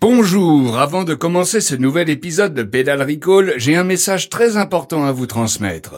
Bonjour, avant de commencer ce nouvel épisode de Pédale Recall, j'ai un message très important à vous transmettre.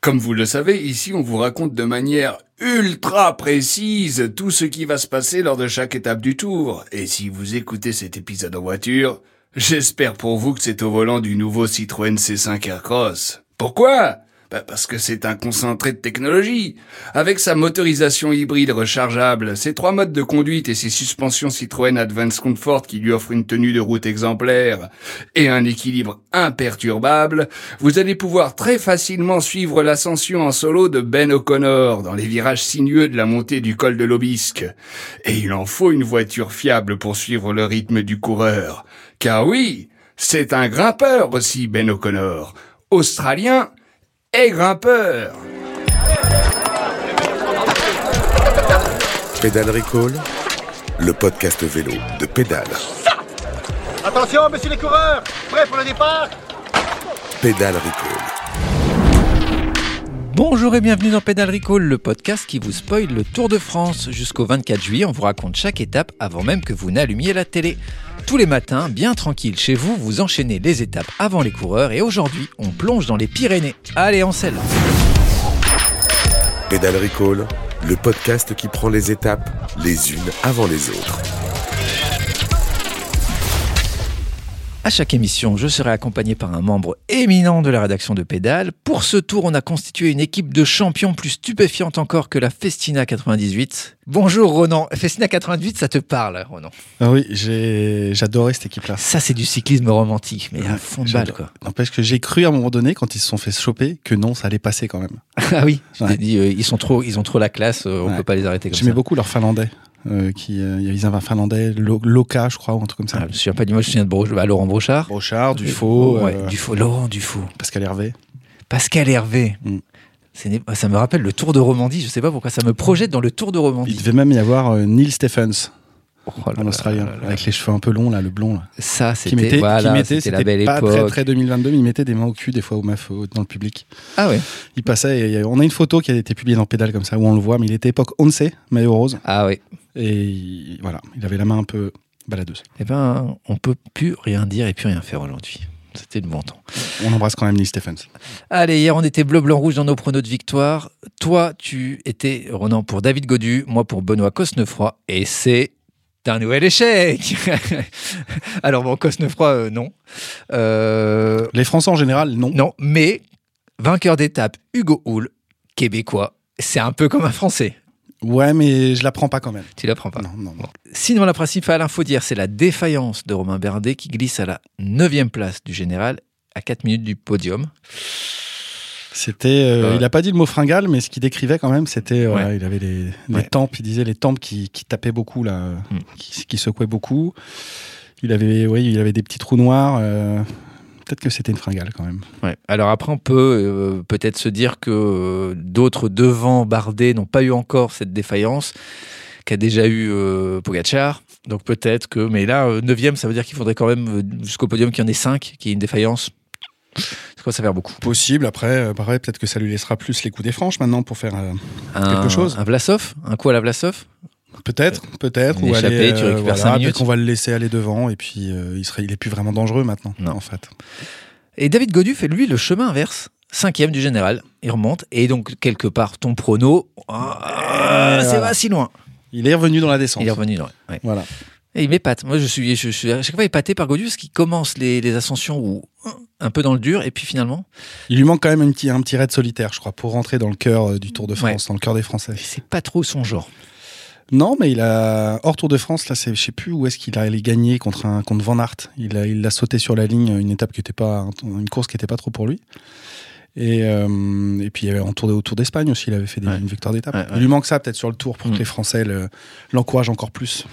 Comme vous le savez, ici on vous raconte de manière ultra précise tout ce qui va se passer lors de chaque étape du tour. Et si vous écoutez cet épisode en voiture, j'espère pour vous que c'est au volant du nouveau Citroën C5 Aircross. Pourquoi? Bah, parce que c'est un concentré de technologie. Avec sa motorisation hybride rechargeable, ses trois modes de conduite et ses suspensions Citroën Advance Comfort qui lui offrent une tenue de route exemplaire et un équilibre imperturbable, vous allez pouvoir très facilement suivre l'ascension en solo de Ben O'Connor dans les virages sinueux de la montée du col de l'Obisque. Et il en faut une voiture fiable pour suivre le rythme du coureur. Car oui, c'est un grimpeur aussi, Ben O'Connor. Australien, et grimpeur. Pédale Recall, le podcast vélo de Pédale. Attention, messieurs les coureurs, prêts pour le départ? Pédale Recall. Bonjour et bienvenue dans Pédale Recall, le podcast qui vous spoil le Tour de France. Jusqu'au 24 juillet, on vous raconte chaque étape avant même que vous n'allumiez la télé. Tous les matins, bien tranquille chez vous, vous enchaînez les étapes avant les coureurs et aujourd'hui, on plonge dans les Pyrénées. Allez, en selle Pédale Recall, le podcast qui prend les étapes les unes avant les autres. À chaque émission, je serai accompagné par un membre éminent de la rédaction de Pédale. Pour ce tour, on a constitué une équipe de champions plus stupéfiante encore que la Festina 98. Bonjour Ronan. Festina 98, ça te parle, Ronan Ah oui, j'ai j'adorais cette équipe-là. Ça, c'est du cyclisme romantique, mais à fond de balle, quoi. N'empêche que j'ai cru à un moment donné, quand ils se sont fait choper, que non, ça allait passer quand même. Ah oui, Ouais. dit, euh, ils, sont trop, ils ont trop la classe, euh, on Ouais. peut pas les arrêter comme ça. J'aimais beaucoup leur finlandais. Euh, qui, euh, il y avait un finlandais, Lo- Loka, je crois, ou un truc comme ça. Ah, je me souviens pas du mot, je me souviens de Bro- bah, Laurent Brochard. Brochard, Dufaux, Ouais, euh, Dufaux, Laurent Dufaux. Pascal Hervé. Pascal Hervé. Mm. Ça me rappelle le Tour de Romandie, je sais pas pourquoi, ça me projette dans le Tour de Il Romandie. devait même y avoir euh, Neil Stephens, Oh là là Australien, là là. avec les cheveux un peu longs, là, le blond. Là. Ça, c'était voilà, qui mettait c'était la belle pas époque. très, très 2022, mais il mettait des mains au cul des fois au meufs au- dans le public. Ah ouais. Il passait, et, on a une photo qui a été publiée dans Pédale comme ça, où on le voit, mais il était époque Once, maillot rose, Ah ouais. et il- voilà, il avait la main un peu baladeuse. Eh ben, on peut plus rien dire et plus rien faire aujourd'hui. C'était le bon temps. On embrasse quand même Neil Stephens. Allez, hier on était bleu, blanc, rouge dans nos pronos de victoire. Toi, tu étais Ronan pour David Godu, moi pour Benoît Cosnefroy, et c'est un nouvel échec. Alors bon, Cosnefroy, euh, non. Euh, Les Français en général, non. non, mais vainqueur d'étape, Hugo Hull, québécois. C'est un peu comme un Français. Ouais, mais je la prends pas quand même. Tu l'apprends pas. Non, non, non. Sinon, la principale info d'hier, c'est la défaillance de Romain Berdet qui glisse à la 9 place du général à 4 minutes du podium. C'était, euh, Ouais. il a pas dit le mot fringale, mais ce qu'il décrivait quand même, c'était, Ouais. il avait les, les Ouais. tempes, il disait les tempes qui, qui tapaient beaucoup là, Mm. qui, qui secouaient beaucoup. Il avait, oui, il avait des petits trous noirs. euh, Peut-être que c'était une fringale quand même. Ouais. Alors après, on peut euh, peut-être se dire que euh, d'autres devant Bardet n'ont pas eu encore cette défaillance qu'a déjà eu euh, Pogacar. Donc peut-être que, mais là, 9 ça veut dire qu'il faudrait quand même euh, jusqu'au podium qu'il y en ait 5, qu'il y ait une défaillance. C'est quoi, ça va faire beaucoup. Possible. Après, euh, pareil, peut-être que ça lui laissera plus les coups des franches maintenant pour faire. euh, Un, Quelque chose. Un Vlasov? Un coup à la Vlasov? Peut-être, peut-être. Ou échappée, aller, tu récupères cinq voilà, peut-être qu'on va le laisser aller devant et puis euh, il serait, il est plus vraiment dangereux maintenant. Non. En fait. Et David Godu fait lui le chemin inverse. Cinquième du général, il remonte. Et donc, quelque part, ton prono, ah, c'est voilà. pas si loin. Il est revenu dans la descente. Il est revenu loin. ouais. Voilà. Et il m'épate. Moi, je suis, je suis à chaque fois épaté par parce qu'il commence les, les ascensions où, un peu dans le dur, et puis finalement, Il lui manque quand même un petit, un petit raid solitaire, je crois, pour rentrer dans le cœur euh, du Tour de France, dans le cœur des Français. c'est pas trop son genre. Non, mais il a hors Tour de France là, c'est je sais plus où est-ce qu'il a allé gagner contre un contre Van Aert. Il a il l'a sauté sur la ligne, une étape qui était pas une course qui était pas trop pour lui. Et, euh, et puis en tour de, au Tour d'Espagne aussi, il avait fait des, Ouais. une victoire d'étape. Ouais. Il lui manque ça peut-être sur le Tour pour Mm. que les Français le- l'encouragent encore plus.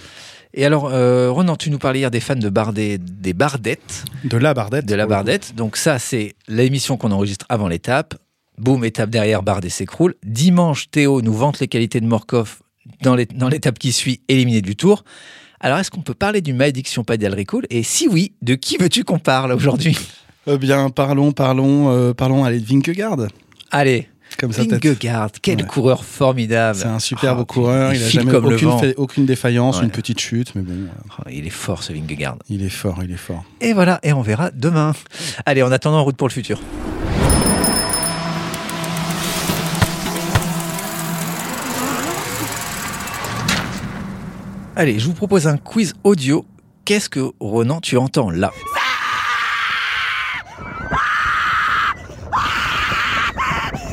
Et alors, euh, Ronan, tu nous parlais hier des fans de Bardet, des Bardettes, De la Bardette. de la. Bardette. Donc ça, c'est l'émission qu'on enregistre avant l'étape. Boum, étape derrière, Bardet s'écroule. Dimanche, Théo nous vante les qualités de Morkov dans l'étape qui suit, éliminé du Tour. Alors, est-ce qu'on peut parler du malédiction Padel Recall Et si oui, de qui veux-tu qu'on parle aujourd'hui? Eh bien, parlons, parlons, euh, parlons allez, de Vingegaard. Allez, Comme. Vingegaard, quel Ouais. coureur formidable. C'est un superbe Ah, coureur. Il a file jamais comme aucune, aucune défaillance, une petite chute, mais bon, Oh, il est fort ce Vingegaard. il est fort, il est fort. Et voilà, et on verra demain. Allez, en attendant, en route pour le futur. Allez, je vous propose un quiz audio. Qu'est-ce que, Ronan, tu entends là?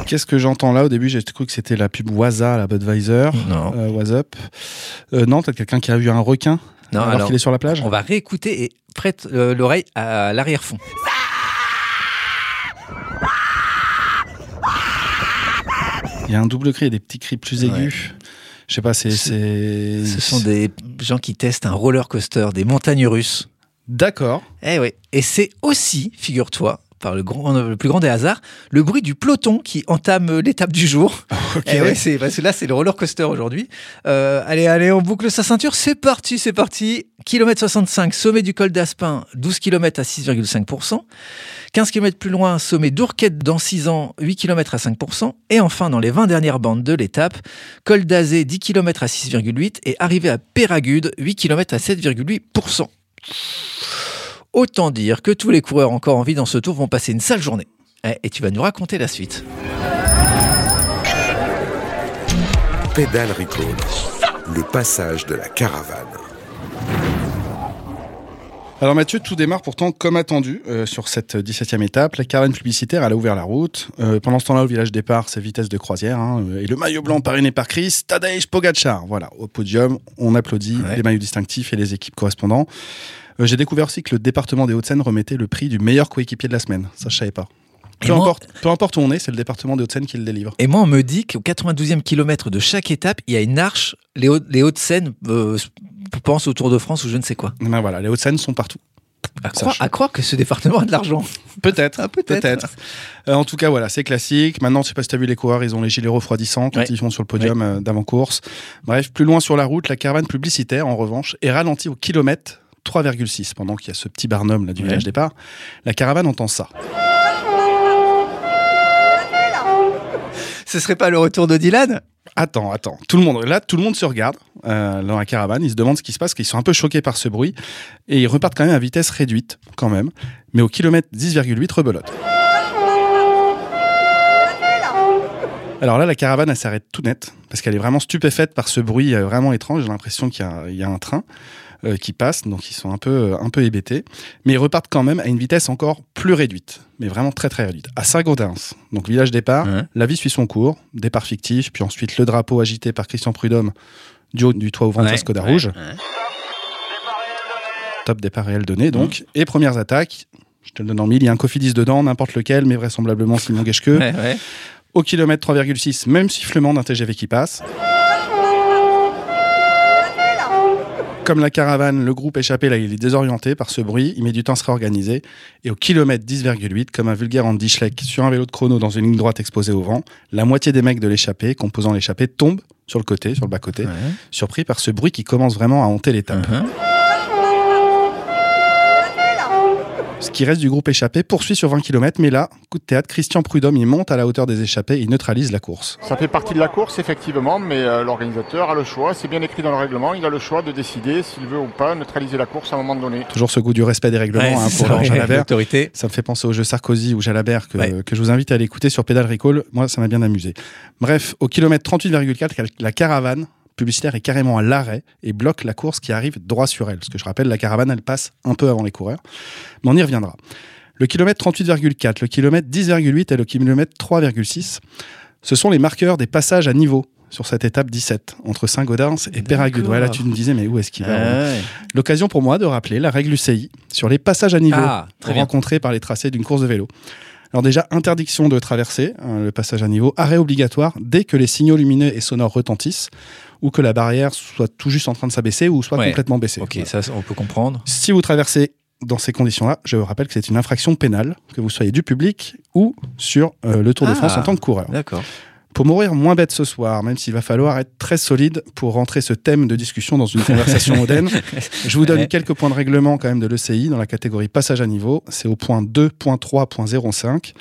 Qu'est-ce que j'entends là? Au début, j'ai cru que c'était la pub Waza, la Budweiser. Non. Euh, What's up Euh, Non, peut-être quelqu'un qui a vu un requin Non, alors, alors, qu'il est sur la plage? on va réécouter et prête euh, l'oreille à l'arrière-fond. Il y a un double cri et des petits cris plus aigus. Je sais pas, c'est. c'est- Ce sont des gens qui testent un roller coaster, des montagnes russes. D'accord. Eh oui. Et c'est aussi, figure-toi, par le, grand, le plus grand des hasards, le bruit du peloton qui entame l'étape du jour. Ok. Eh oui, c'est parce que là c'est le roller coaster aujourd'hui. Euh, allez, allez, on boucle sa ceinture. C'est parti, c'est parti. Kilomètre 65, sommet du col d'Aspin, 12 km à 6,5%. 15 km plus loin, sommet d'Ourquette dans 6 ans, 8 km à 5%. Et enfin, dans les 20 dernières bandes de l'étape, col d'Azé, 10 km à 6,8% et arrivé à Péragude, 8 km à 7,8%. Autant dire que tous les coureurs encore en vie dans ce tour vont passer une sale journée. Eh, Et tu vas nous raconter la suite. Pédale Recall. Le passage de la caravane. Alors Mathieu, tout démarre pourtant comme attendu euh, sur cette 17e étape. La caravane publicitaire, elle a ouvert la route. Euh, pendant ce temps-là, au village départ, c'est vitesse de croisière. hein, euh, et le maillot blanc parrainé par Chris, Tadej Pogacar. Voilà, au podium, on applaudit Ouais. les maillots distinctifs et les équipes correspondantes. Euh, J'ai découvert aussi que le département des Hauts-de-Seine remettait le prix du meilleur coéquipier de la semaine. Ça, je savais pas. Peu, moi- importe, peu importe où on est, c'est le département des Hauts-de-Seine qui le délivre. Et moi, on me dit qu'au 92e kilomètre de chaque étape, il y a une arche, les, Hauts- les Hauts-de-Seine, euh, je pense au Tour de France ou je ne sais quoi. Ben voilà, les Hauts-de-Seine sont partout. À croire, change. à croire que ce département a de l'argent. Peut-être, Ah, peut-être. peut-être. Euh, en tout cas, voilà, c'est classique. Maintenant, je sais pas si tu as vu les coureurs, ils ont les gilets refroidissants quand Ouais. ils vont sur le podium euh, d'avant-course. Bref, plus loin sur la route, la caravane publicitaire, en revanche, est ralentie au kilomètre 3,6 pendant qu'il y a ce petit barnum là du Ouais. village départ. La caravane entend ça. Ce serait pas le retour de Dylan? Attends, attends. Tout le monde, là, tout le monde se regarde euh, dans la caravane. Ils se demandent ce qui se passe, qu'ils sont un peu choqués par ce bruit. Et ils repartent quand même à vitesse réduite, quand même. Mais au kilomètre 10,8, rebelote. Alors là, la caravane, elle s'arrête tout net, parce qu'elle est vraiment stupéfaite par ce bruit euh, vraiment étrange. J'ai l'impression qu'il y a, il y a un train euh, qui passe, donc ils sont un peu, euh, un peu hébétés. Mais ils repartent quand même à une vitesse encore plus réduite, mais vraiment très très réduite. À Saint-Gaudens, donc village départ, Ouais. la vie suit son cours, départ fictif, puis ensuite le drapeau agité par Christian Prudhomme du haut du toit ouvrant de sa Skoda rouge. Top départ réel donné donc. Et premières attaques, je te le donne en mille, il y a un Cofidis dedans, n'importe lequel, mais vraisemblablement Simon. Ouais, ouais. Au kilomètre 3,6, même sifflement d'un TGV qui passe. Comme la caravane, le groupe échappé, là, il est désorienté par ce bruit, il met du temps à se réorganiser. Et au kilomètre 10,8, comme un vulgaire Andy Schleck sur un vélo de chrono dans une ligne droite exposée au vent, la moitié des mecs de l'échappée, composant l'échappée, tombent sur le côté, sur le bas-côté, Ouais. surpris par ce bruit qui commence vraiment à hanter l'étape. Ce qui reste du groupe échappé poursuit sur 20 km, mais là, coup de théâtre, Christian Prudhomme, il monte à la hauteur des échappés et il neutralise la course. Ça fait partie de la course, effectivement, mais euh, l'organisateur a le choix. C'est bien écrit dans le règlement. Il a le choix de décider s'il veut ou pas neutraliser la course à un moment donné. Toujours ce goût du respect des règlements Ouais, hein, pour Laurent Jalabert. l'autorité. Ça me fait penser au jeu Sarkozy ou Jalabert que, Ouais. que je vous invite à aller écouter sur Pédale Recall. Moi, ça m'a bien amusé. Bref, au kilomètre 38,4, la caravane publicitaire est carrément à l'arrêt et bloque la course qui arrive droit sur elle. Parce que je rappelle, la caravane, elle passe un peu avant les coureurs. Mais on y reviendra. Le kilomètre 38,4, le kilomètre 10,8 et le kilomètre 3,6, ce sont les marqueurs des passages à niveau sur cette étape 17, entre Saint-Gaudens et Péragude. Ouais, là, tu me disais, mais où est-ce qu'il va ouais. L'occasion pour moi de rappeler la règle UCI sur les passages à niveau Ah, bien. rencontrés par les tracés d'une course de vélo. Alors déjà, interdiction de traverser hein, le passage à niveau, arrêt obligatoire dès que les signaux lumineux et sonores retentissent ou que la barrière soit tout juste en train de s'abaisser ou soit Ouais. complètement baissée. Ok, Voilà. ça, on peut comprendre. Si vous traversez dans ces conditions-là, je vous rappelle que c'est une infraction pénale, que vous soyez du public ou sur euh, le Tour de Ah. France en tant que coureur. D'accord. Pour mourir moins bête ce soir, même s'il va falloir être très solide pour rentrer ce thème de discussion dans une conversation moderne, je vous donne quelques points de règlement quand même de l'ECI dans la catégorie passage à niveau. C'est au point 2.3.05.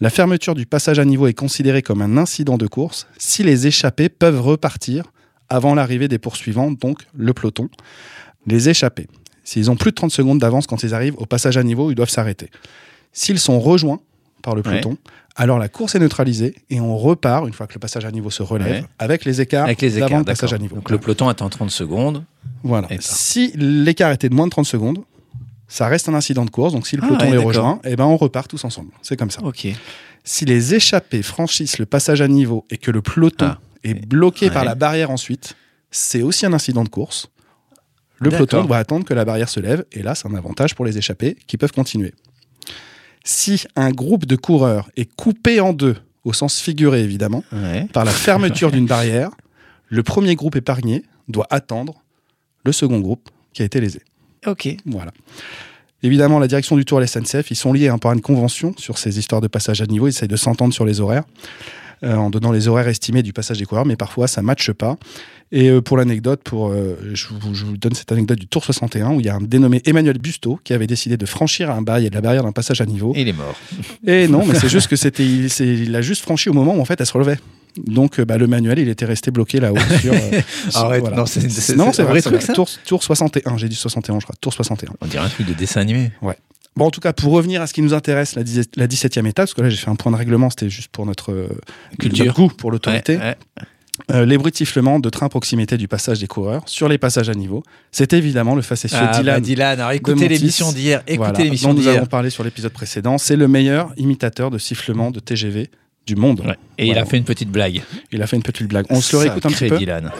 La fermeture du passage à niveau est considérée comme un incident de course si les échappés peuvent repartir avant l'arrivée des poursuivants, donc le peloton. Les échappés, s'ils ont plus de 30 secondes d'avance quand ils arrivent au passage à niveau, ils doivent s'arrêter. S'ils sont rejoints par le peloton, alors la course est neutralisée et on repart, une fois que le passage à niveau se relève, Ouais. avec les écarts Avec les d'avant écarts, le passage à niveau. Donc le peloton attend 30 secondes. Voilà. Si l'écart était de moins de 30 secondes, ça reste un incident de course. Donc si le Ah peloton ouais, les rejoint, eh ben on repart tous ensemble. C'est comme ça. Ok. Si les échappés franchissent le passage à niveau et que le peloton Ah. Est bloqué Ouais. par la barrière ensuite, c'est aussi un incident de course. Le peloton doit attendre que la barrière se lève et là, c'est un avantage pour les échappés qui peuvent continuer. Si un groupe de coureurs est coupé en deux, au sens figuré évidemment, Ouais. par la fermeture d'une barrière, le premier groupe épargné doit attendre le second groupe qui a été lésé. Ok. Voilà. Évidemment, la direction du Tour et la SNCF, ils sont liés hein, par une convention sur ces histoires de passage à niveau. Ils essayent de s'entendre sur les horaires, euh, en donnant les horaires estimés du passage des coureurs, mais parfois ça ne matche pas. Et euh, pour l'anecdote, pour, euh, je, vous, je vous donne cette anecdote du Tour 61, où il y a un dénommé Emmanuel Busto qui avait décidé de franchir un barrière, la barrière d'un passage à niveau. Et il est mort. Et non, mais c'est juste que c'était, il, a juste franchi au moment où en fait elle se relevait. Donc bah, le manuel, il était resté bloqué là-haut. sur, euh, sur- Arrête, voilà. non, c'est- vrai, vrai c'est truc, ça Tour, tour 61, j'ai dit 61, je crois. Tour 61. On dirait un truc de dessin animé. Bon, en tout cas, pour revenir à ce qui nous intéresse, la, 17 la 17e étape, parce que là j'ai fait un point de règlement, c'était juste pour notre, euh, Culture. notre goût pour l'autorité. Ouais, ouais. Euh, les bruits de sifflement de train à proximité du passage des coureurs sur les passages à niveau. C'est évidemment le facétieux Ah, bah, Dylan. Dylan. Alors écoutez l'émission d'hier. Écoutez voilà, l'émission dont nous d'hier. avons parlé sur l'épisode précédent. C'est le meilleur imitateur de sifflement de TGV du monde. Ouais. Et il a fait une petite blague. Il a fait une petite blague. On se le réécoute un petit Sacré peu. Dylan.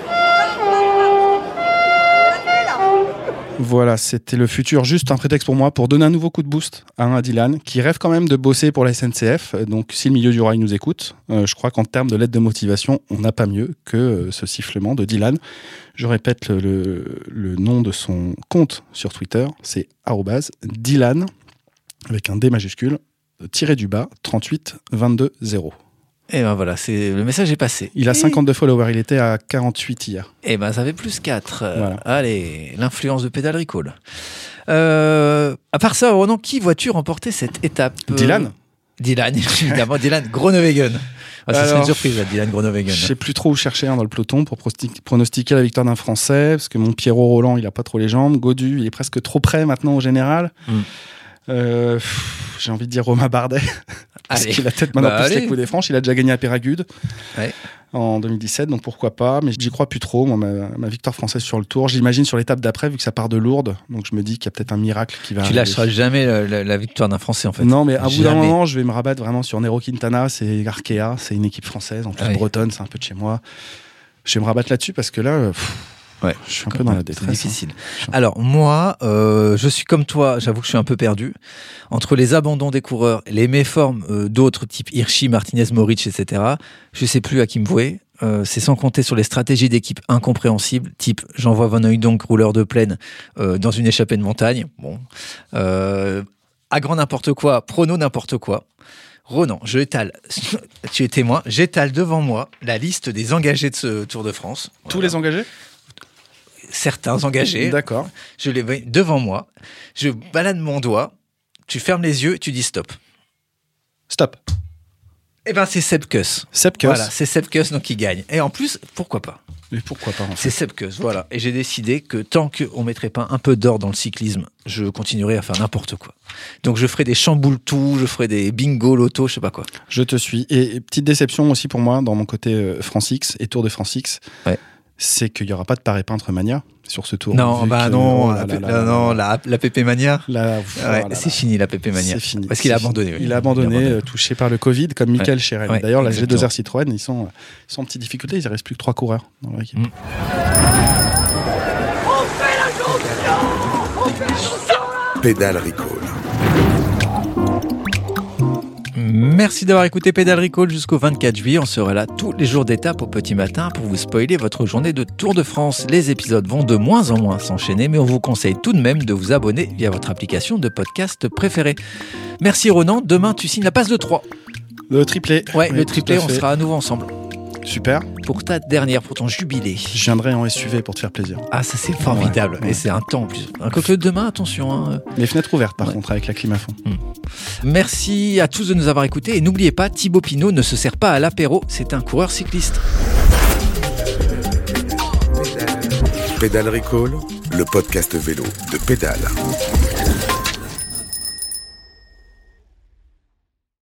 Voilà, c'était le futur, juste un prétexte pour moi pour donner un nouveau coup de boost à Dylan qui rêve quand même de bosser pour la SNCF. Donc, si le milieu du rail nous écoute, euh, je crois qu'en termes de lettre de motivation, on n'a pas mieux que euh, ce sifflement de Dylan. Je répète le, nom de son compte sur Twitter, c'est Dylan avec un D majuscule tiré du bas 38 22 0. Et ben voilà, c'est le message est passé. Il a 52 followers, il était à 48 hier. Et ben ça fait plus 4. Voilà. Allez, l'influence de Pédale Recall. Euh, à part ça, Ronan, qui vois-tu remporter cette étape Euh, Dylan Dylan, évidemment. Dylan Groenewegen. Ah, ça serait une surprise, là, Dylan Groenewegen. Je sais plus trop où chercher hein, dans le peloton pour pronostiquer la victoire d'un Français, parce que mon Pierrot Roland, il a pas trop les jambes. Godu, il est presque trop près maintenant au général. Mm. Euh, J'ai envie de dire Romain Bardet, parce qu'il a peut-être maintenant Bah, plus les allez. coups des franches. Il a déjà gagné à Péragude Ouais. en 2017, donc pourquoi pas. Mais j'y crois plus trop. Moi, ma, ma victoire française sur le Tour, j'imagine sur l'étape d'après, vu que ça part de Lourdes. Donc je me dis qu'il y a peut-être un miracle qui va Tu lâcheras jamais la, la- la victoire d'un Français, en fait. Non, mais à bout d'un moment, je vais me rabattre vraiment sur Nero Quintana. C'est Arkea, c'est une équipe française, en plus Ah oui. bretonne, c'est un peu de chez moi. Je vais me rabattre là-dessus parce que là, pff, Ouais. je suis un peu dans la détresse. hein. Alors moi, euh, je suis comme toi, j'avoue que je suis un peu perdu. Entre les abandons des coureurs, les méformes euh, d'autres, type Hirschi, Martinez, Moritz, etc., je sais plus à qui me vouer. Euh, c'est sans compter sur les stratégies d'équipe incompréhensibles, type j'envoie Van donc rouleur de plaine euh, dans une échappée de montagne. Bon, euh, à grand n'importe quoi, prono n'importe quoi. Ronan, je étale, tu es témoin, j'étale devant moi la liste des engagés de ce Tour de France. Tous Voilà. les engagés? Certains engagés. D'accord. Je les vois devant moi. Je balade mon doigt. Tu fermes les yeux et tu dis stop. Stop. Eh ben, c'est Sepkus. Sepkus. Voilà, c'est Sepkus donc qui gagne. Et en plus, pourquoi pas? Mais pourquoi pas en fait? C'est Sepkus, voilà. Et j'ai décidé que tant qu'on mettrait pas un peu d'or dans le cyclisme, je continuerai à faire n'importe quoi. Donc je ferai des chamboules tout, je ferai des bingo, loto, je sais pas quoi. Je te suis. Et, et petite déception aussi pour moi dans mon côté euh, France X et Tour de France X. Ouais. C'est qu'il n'y aura pas de paré peintre mania sur ce tour. non, Vu bah que- non, oh la, la- non, la, la PP Mania. C'est fini la PP Mania. C'est fini. Parce qu'il a abandonné. Il a abandonné, euh, touché par le Covid, comme Michael Chérel. Ouais, D'ailleurs, la exactement. G2R Citroën, ils sont, sont en petite difficulté. Il ne reste plus que trois coureurs dans leur équipe. Mm. Pédale Recall. Merci d'avoir écouté Pédale Recall jusqu'au 24 juillet. On sera là tous les jours d'étape au petit matin pour vous spoiler votre journée de Tour de France. Les épisodes vont de moins en moins s'enchaîner, mais on vous conseille tout de même de vous abonner via votre application de podcast préférée. Merci Ronan. Demain, tu signes la passe de 3. Le triplé. Ouais, Oui, le triplé, on sera à nouveau ensemble. Super. Pour ta dernière, pour ton jubilé. Je viendrai en SUV pour te faire plaisir. Ah, ça c'est formidable. Ouais, ouais. Et c'est un temps en plus. Un coque demain, attention. hein. Les fenêtres ouvertes, par Ouais. contre, avec la clim à fond. Merci à tous de nous avoir écoutés. Et n'oubliez pas, Thibaut Pinot ne se sert pas à l'apéro. C'est un coureur cycliste. Pédale Recall, le podcast vélo de Pédale.